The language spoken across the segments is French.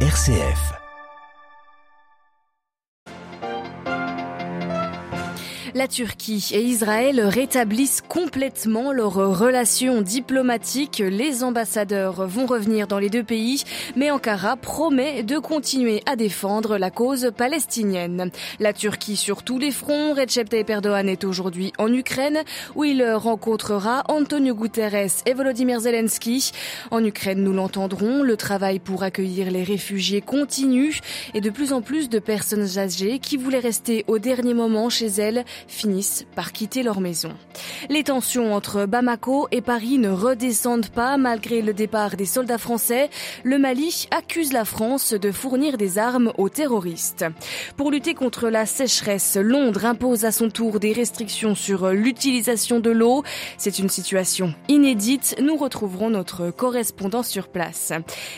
RCF. La Turquie et Israël rétablissent complètement leurs relations diplomatiques. Les ambassadeurs vont revenir dans les deux pays, mais Ankara promet de continuer à défendre la cause palestinienne. La Turquie sur tous les fronts. Recep Tayyip Erdogan est aujourd'hui en Ukraine, où il rencontrera Antonio Guterres et Volodymyr Zelensky. En Ukraine, nous l'entendrons, le travail pour accueillir les réfugiés continue et de plus en plus de personnes âgées qui voulaient rester au dernier moment chez elles finissent par quitter leur maison. Les tensions entre Bamako et Paris ne redescendent pas malgré le départ des soldats français. Le Mali accuse la France de fournir des armes aux terroristes. Pour lutter contre la sécheresse, Londres impose à son tour des restrictions sur l'utilisation de l'eau. C'est une situation inédite. Nous retrouverons notre correspondant sur place.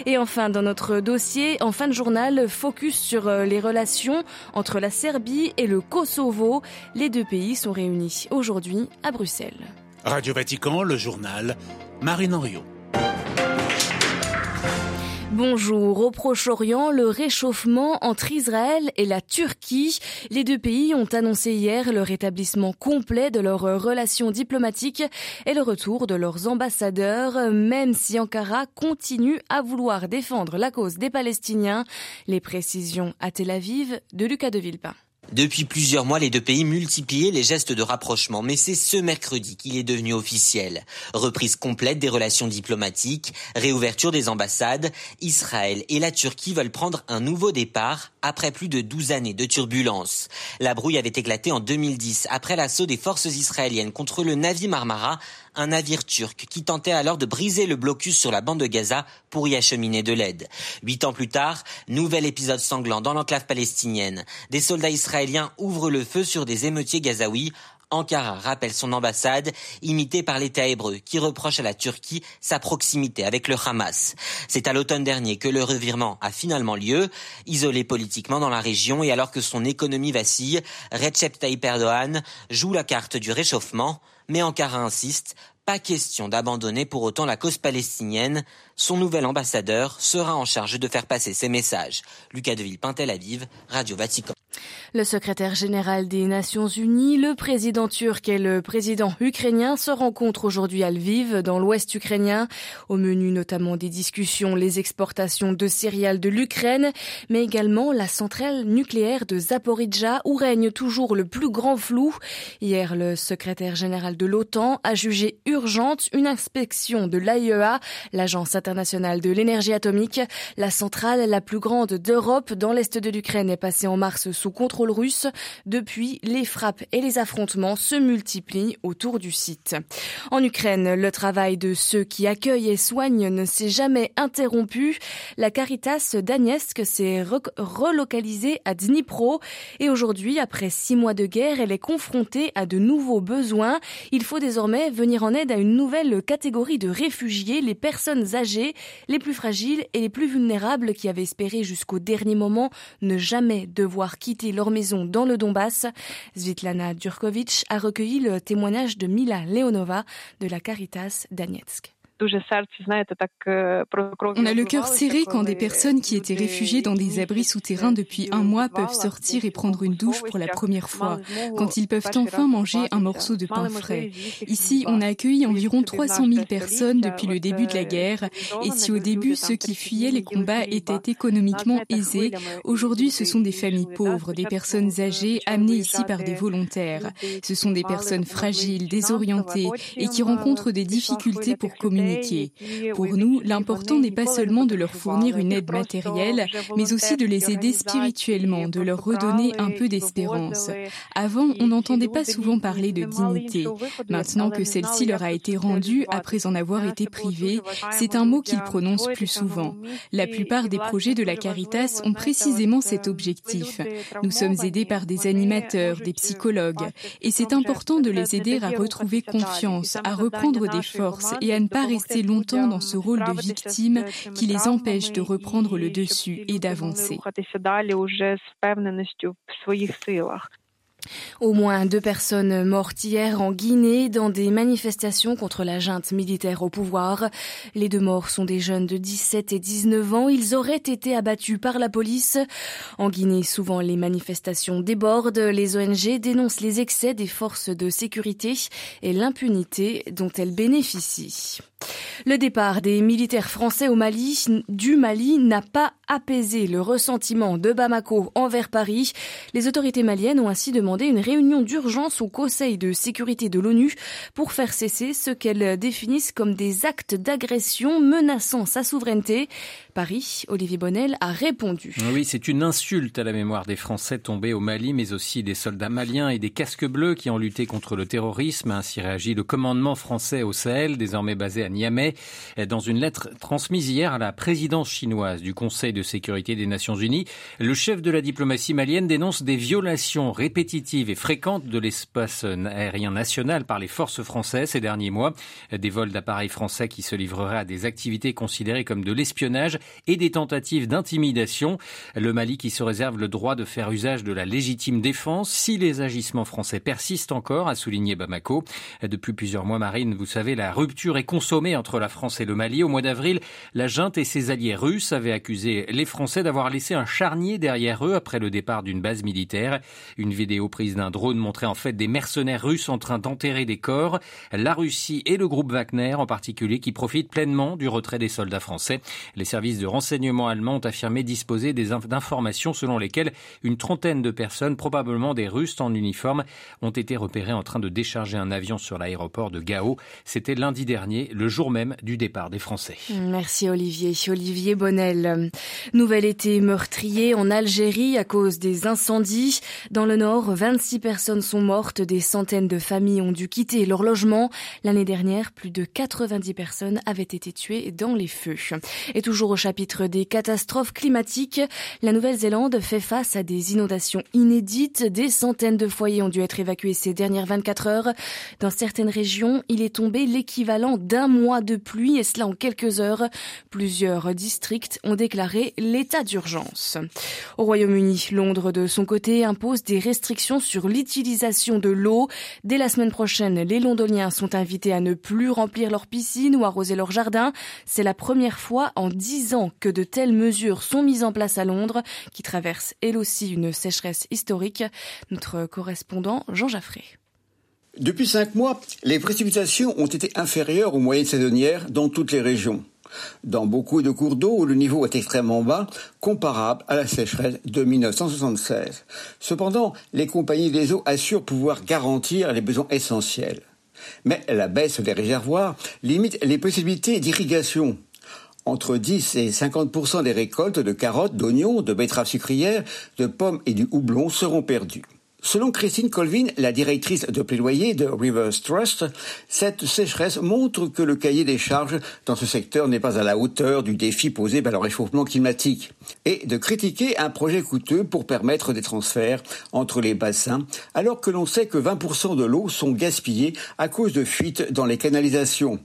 Et enfin, dans notre dossier, en fin de journal, focus sur les relations entre la Serbie et le Kosovo. Deux pays sont réunis aujourd'hui à Bruxelles. Radio Vatican, le journal, Marine Henriot. Bonjour. Au Proche-Orient, le réchauffement entre Israël et la Turquie. Les deux pays ont annoncé hier le rétablissement complet de leurs relations diplomatiques et le retour de leurs ambassadeurs, même si Ankara continue à vouloir défendre la cause des Palestiniens. Les précisions à Tel Aviv de Lucas de Villepin. Depuis plusieurs mois, les deux pays multipliaient les gestes de rapprochement, mais c'est ce mercredi qu'il est devenu officiel. Reprise complète des relations diplomatiques, réouverture des ambassades, Israël et la Turquie veulent prendre un nouveau départ après plus de 12 années de turbulences. La brouille avait éclaté en 2010 après l'assaut des forces israéliennes contre le Navi Marmara, un navire turc qui tentait alors de briser le blocus sur la bande de Gaza pour y acheminer de l'aide. Huit ans plus tard, nouvel épisode sanglant dans l'enclave palestinienne. Des soldats israéliens ouvrent le feu sur des émeutiers gazaouis Ankara rappelle son ambassade, imitée par l'État hébreu, qui reproche à la Turquie sa proximité avec le Hamas. C'est à l'automne dernier que le revirement a finalement lieu. Isolé politiquement dans la région et alors que son économie vacille, Recep Tayyip Erdogan joue la carte du réchauffement, mais Ankara insiste, pas question d'abandonner pour autant la cause palestinienne. Son nouvel ambassadeur sera en charge de faire passer ses messages. Lucas Deville, Pintel Aviv, Radio Vatican. Le secrétaire général des Nations Unies, le président turc et le président ukrainien se rencontrent aujourd'hui à Lviv, dans l'ouest ukrainien. Au menu notamment des discussions, les exportations de céréales de l'Ukraine, mais également la centrale nucléaire de Zaporizhzhia, où règne toujours le plus grand flou. Hier, le secrétaire général de l'OTAN a jugé urgente une inspection de l'AIEA, l'Agence internationale de l'énergie atomique. La centrale la plus grande d'Europe dans l'est de l'Ukraine est passée en mars contrôle russe. Depuis, les frappes et les affrontements se multiplient autour du site. En Ukraine, le travail de ceux qui accueillent et soignent ne s'est jamais interrompu. La Caritas Donetsk s'est relocalisée à Dnipro et aujourd'hui, après six mois de guerre, elle est confrontée à de nouveaux besoins. Il faut désormais venir en aide à une nouvelle catégorie de réfugiés, les personnes âgées, les plus fragiles et les plus vulnérables qui avaient espéré jusqu'au dernier moment ne jamais devoir quitter leur maison dans le Donbass. Svitlana Djurkovic a recueilli le témoignage de Mila Leonova de la Caritas Donetsk. On a le cœur serré quand des personnes qui étaient réfugiées dans des abris souterrains depuis un mois peuvent sortir et prendre une douche pour la première fois, quand ils peuvent enfin manger un morceau de pain frais. Ici, on a accueilli environ 300 000 personnes depuis le début de la guerre, et si au début ceux qui fuyaient les combats étaient économiquement aisés, aujourd'hui ce sont des familles pauvres, des personnes âgées amenées ici par des volontaires. Ce sont des personnes fragiles, désorientées et qui rencontrent des difficultés pour communiquer pour nous, l'important n'est pas seulement de leur fournir une aide matérielle, mais aussi de les aider spirituellement, de leur redonner un peu d'espérance. Avant, on n'entendait pas souvent parler de dignité. Maintenant que celle-ci leur a été rendue après en avoir été privée, c'est un mot qu'ils prononcent plus souvent. La plupart des projets de la Caritas ont précisément cet objectif. Nous sommes aidés par des animateurs, des psychologues, et c'est important de les aider à retrouver confiance, à reprendre des forces et à ne pas rester longtemps dans ce rôle de victime qui les empêche de reprendre le dessus et d'avancer. Au moins deux personnes mortes hier en Guinée dans des manifestations contre la junte militaire au pouvoir. Les deux morts sont des jeunes de 17 et 19 ans. Ils auraient été abattus par la police. En Guinée, souvent les manifestations débordent. Les ONG dénoncent les excès des forces de sécurité et l'impunité dont elles bénéficient. Le départ des militaires français au Mali, du Mali n'a pas apaisé le ressentiment de Bamako envers Paris. Les autorités maliennes ont ainsi demandé une réunion d'urgence au Conseil de sécurité de l'ONU pour faire cesser ce qu'elles définissent comme des actes d'agression menaçant sa souveraineté. Paris, Olivier Bonnel a répondu. Oui, c'est une insulte à la mémoire des Français tombés au Mali, mais aussi des soldats maliens et des casques bleus qui ont lutté contre le terrorisme. Ainsi réagit le commandement français au Sahel, désormais basé à Niamey, dans une lettre transmise hier à la présidence chinoise du Conseil de sécurité des Nations Unies. Le chef de la diplomatie malienne dénonce des violations répétitives et fréquentes de l'espace aérien national par les forces françaises ces derniers mois. Des vols d'appareils français qui se livreraient à des activités considérées comme de l'espionnage et des tentatives d'intimidation. Le Mali qui se réserve le droit de faire usage de la légitime défense si les agissements français persistent encore, a souligné Bamako. Depuis plusieurs mois, Marine, vous savez, la rupture est consommée entre la France et le Mali. Au mois d'avril, la junte et ses alliés russes avaient accusé les Français d'avoir laissé un charnier derrière eux après le départ d'une base militaire. Une vidéo prise d'un drone montrait en fait des mercenaires russes en train d'enterrer des corps. La Russie et le groupe Wagner en particulier qui profitent pleinement du retrait des soldats français. Les services de renseignement allemands ont affirmé disposer d'informations selon lesquelles une trentaine de personnes, probablement des Russes en uniforme, ont été repérées en train de décharger un avion sur l'aéroport de Gao. C'était lundi dernier, le jour même du départ des Français. Merci Olivier. Olivier Bonnel. Nouvel été meurtrier en Algérie à cause des incendies. Dans le nord, 26 personnes sont mortes, des centaines de familles ont dû quitter leur logement. L'année dernière, plus de 90 personnes avaient été tuées dans les feux. Et toujours au chapitre des catastrophes climatiques, la Nouvelle-Zélande fait face à des inondations inédites. Des centaines de foyers ont dû être évacués ces dernières 24 heures. Dans certaines régions, il est tombé l'équivalent d'un mois de pluie et cela en quelques heures. Plusieurs districts ont déclaré l'état d'urgence. Au Royaume-Uni, Londres de son côté impose des restrictions sur l'utilisation de l'eau. Dès la semaine prochaine, les Londoniens sont invités à ne plus remplir leur piscine ou arroser leur jardin. C'est la première fois en dix ans que de telles mesures sont mises en place à Londres, qui traverse elle aussi une sécheresse historique. Notre correspondant Jean Jaffré. Depuis cinq mois, les précipitations ont été inférieures aux moyennes saisonnières dans toutes les régions. Dans beaucoup de cours d'eau le niveau est extrêmement bas, comparable à la sécheresse de 1976. Cependant, les compagnies des eaux assurent pouvoir garantir les besoins essentiels. Mais la baisse des réservoirs limite les possibilités d'irrigation entre 10 et 50 des récoltes de carottes, d'oignons, de betteraves sucrières, de pommes et du houblon seront perdues. Selon Christine Colvin, la directrice de plaidoyer de Rivers Trust, cette sécheresse montre que le cahier des charges dans ce secteur n'est pas à la hauteur du défi posé par le réchauffement climatique et de critiquer un projet coûteux pour permettre des transferts entre les bassins alors que l'on sait que 20% de l'eau sont gaspillées à cause de fuites dans les canalisations.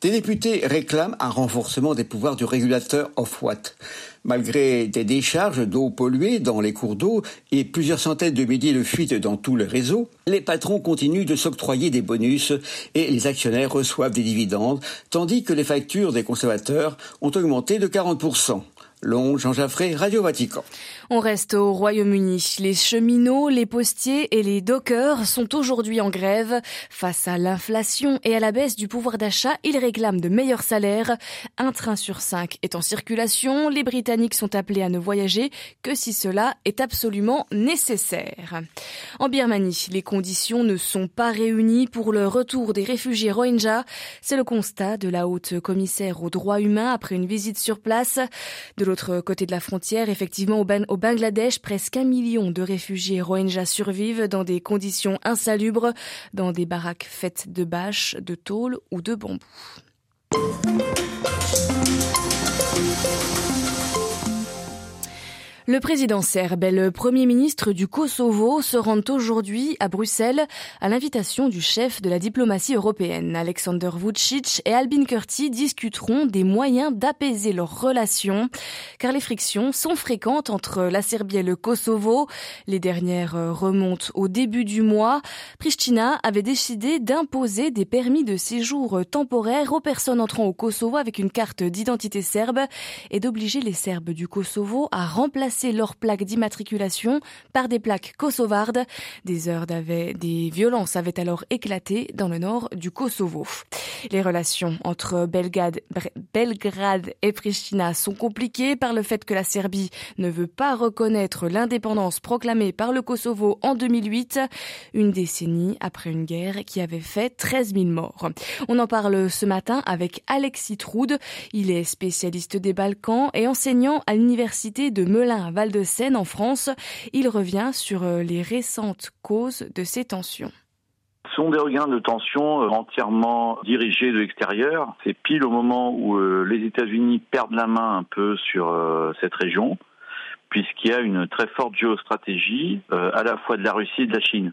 Des députés réclament un renforcement des pouvoirs du régulateur Ofwat. Malgré des décharges d'eau polluée dans les cours d'eau et plusieurs centaines de milliers de fuites dans tout le réseau, les patrons continuent de s'octroyer des bonus et les actionnaires reçoivent des dividendes, tandis que les factures des consommateurs ont augmenté de 40%. Long, Jean Radio Vatican. On reste au Royaume-Uni. Les cheminots, les postiers et les dockers sont aujourd'hui en grève. Face à l'inflation et à la baisse du pouvoir d'achat, ils réclament de meilleurs salaires. Un train sur cinq est en circulation. Les Britanniques sont appelés à ne voyager que si cela est absolument nécessaire. En Birmanie, les conditions ne sont pas réunies pour le retour des réfugiés Rohingyas. C'est le constat de la haute commissaire aux droits humains après une visite sur place. De l'autre côté de la frontière, effectivement, au, au Bangladesh, presque un million de réfugiés Rohingyas survivent dans des conditions insalubres, dans des baraques faites de bâches, de tôle ou de bambou. Le président serbe et le premier ministre du Kosovo se rendent aujourd'hui à Bruxelles à l'invitation du chef de la diplomatie européenne. Alexander Vucic et Albin Kurti discuteront des moyens d'apaiser leurs relations car les frictions sont fréquentes entre la Serbie et le Kosovo. Les dernières remontent au début du mois. Pristina avait décidé d'imposer des permis de séjour temporaires aux personnes entrant au Kosovo avec une carte d'identité serbe et d'obliger les Serbes du Kosovo à remplacer leurs plaques d'immatriculation par des plaques kosovardes. Des heures des violences avaient alors éclaté dans le nord du Kosovo. Les relations entre Belgrade, Belgrade et Pristina sont compliquées par le fait que la Serbie ne veut pas reconnaître l'indépendance proclamée par le Kosovo en 2008, une décennie après une guerre qui avait fait 13 000 morts. On en parle ce matin avec Alexis Troude. Il est spécialiste des Balkans et enseignant à l'université de Melun Val-de-Seine en France. Il revient sur euh, les récentes causes de ces tensions. Ce sont des regains de tension euh, entièrement dirigés de l'extérieur. C'est pile au moment où euh, les États-Unis perdent la main un peu sur cette région, puisqu'il y a une très forte géostratégie à la fois de la Russie et de la Chine.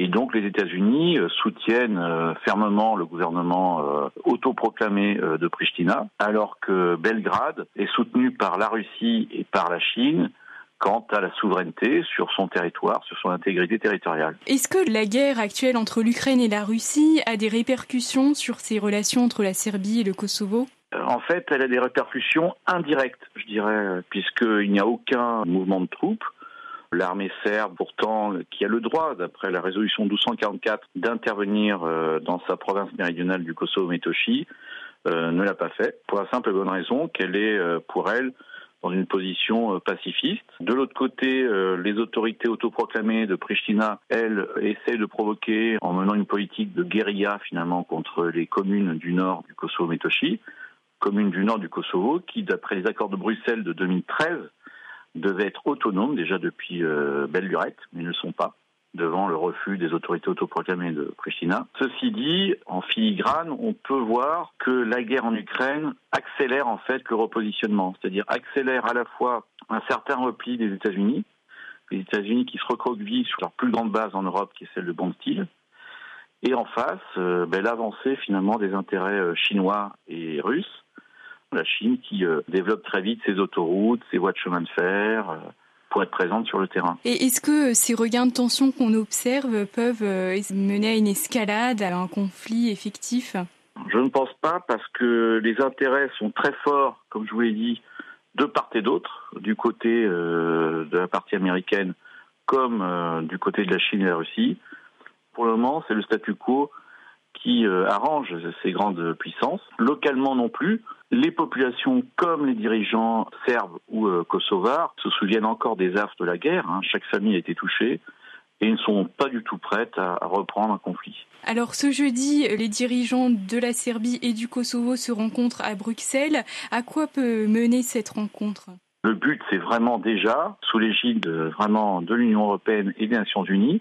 Et donc les États-Unis euh, soutiennent euh, fermement le gouvernement euh, autoproclamé de Pristina, alors que Belgrade est soutenu par la Russie et par la Chine quant à la souveraineté sur son territoire, sur son intégrité territoriale. Est-ce que la guerre actuelle entre l'Ukraine et la Russie a des répercussions sur ces relations entre la Serbie et le Kosovo? En fait, elle a des répercussions indirectes, je dirais, puisqu'il n'y a aucun mouvement de troupes. L'armée serbe, pourtant, qui a le droit, d'après la résolution 1244, d'intervenir euh, dans sa province méridionale du Kosovo-Metochi, euh, ne l'a pas fait, pour la simple et bonne raison qu'elle est, euh, pour elle, dans une position pacifiste. De l'autre côté, les autorités autoproclamées de Pristina, elles, essaient de provoquer en menant une politique de guérilla finalement contre les communes du nord du Kosovo-Metochi, communes du nord du Kosovo qui, d'après les accords de Bruxelles de 2013, devaient être autonomes déjà depuis euh, belle lurette, mais ne le sont pas devant le refus des autorités autoproclamées de Pristina. Ceci dit, en filigrane, on peut voir que la guerre en Ukraine accélère en fait le repositionnement, c'est-à-dire accélère à la fois un certain repli des États-Unis, les États-Unis qui se recroquevillent sur leur plus grande base en Europe, qui est celle de Bond-Steel, et en face, euh, ben, l'avancée finalement des intérêts euh, chinois et russes, la Chine qui euh, développe très vite ses autoroutes, ses voies de chemin de fer euh, pour être présente sur le terrain. Et est-ce que ces regains de tension qu'on observe peuvent euh, mener à une escalade, à un conflit effectif? Je ne pense pas parce que les intérêts sont très forts, comme je vous l'ai dit, de part et d'autre, du côté de la partie américaine comme du côté de la Chine et de la Russie. Pour le moment, c'est le statu quo qui arrange ces grandes puissances. Localement non plus, les populations comme les dirigeants serbes ou euh, kosovars se souviennent encore des affres de la guerre. Hein. Chaque famille a été touchée et ne sont pas du tout prêtes à, reprendre un conflit. Alors ce jeudi, les dirigeants de la Serbie et du Kosovo se rencontrent à Bruxelles. À quoi peut mener cette rencontre? Le but, c'est vraiment déjà, sous l'égide vraiment de l'Union européenne et des Nations unies,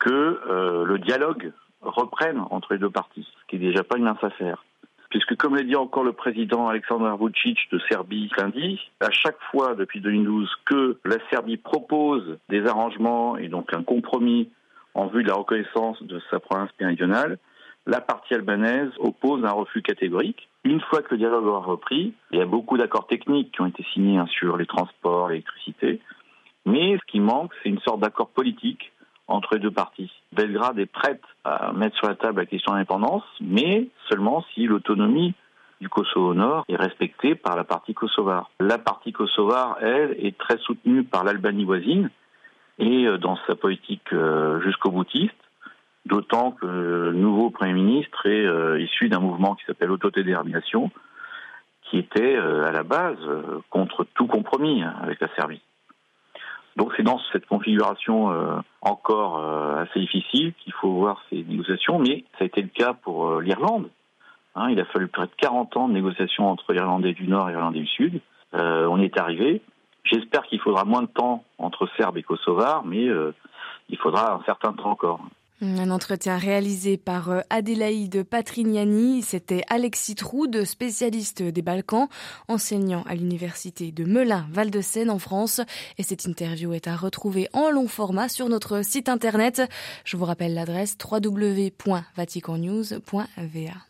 que euh, le dialogue reprenne entre les deux parties, ce qui n'est déjà pas une mince affaire puisque comme l'a dit encore le président Alexander Vucic de Serbie lundi, à chaque fois depuis 2012 que la Serbie propose des arrangements et donc un compromis en vue de la reconnaissance de sa province méridionale, la partie albanaise oppose un refus catégorique. Une fois que le dialogue aura repris, il y a beaucoup d'accords techniques qui ont été signés hein, sur les transports, l'électricité, mais ce qui manque, c'est une sorte d'accord politique entre les deux parties. Belgrade est prête à mettre sur la table la question d'indépendance, mais seulement si l'autonomie du Kosovo Nord est respectée par la partie kosovare. La partie kosovare, elle, est très soutenue par l'Albanie voisine et euh, dans sa politique euh, jusqu'au boutiste, d'autant que le nouveau Premier ministre est euh, issu d'un mouvement qui s'appelle Autodétermination, qui était à la base contre tout compromis hein, avec la Serbie. Donc c'est dans cette configuration euh, encore euh, assez difficile qu'il faut voir ces négociations, mais ça a été le cas pour euh, l'Irlande. Hein, il a fallu près de 40 ans de négociations entre l'Irlandais du Nord et l'Irlandais du Sud. on est arrivé. J'espère qu'il faudra moins de temps entre Serbes et Kosovars, mais il faudra un certain temps encore. Un entretien réalisé par euh, Adélaïde Patrignani. C'était Alexis Troude, spécialiste des Balkans, enseignant à l'université de Melun, Val-de-Seine en France. Et cette interview est à retrouver en long format sur notre site internet. Je vous rappelle l'adresse www.vaticannews.va.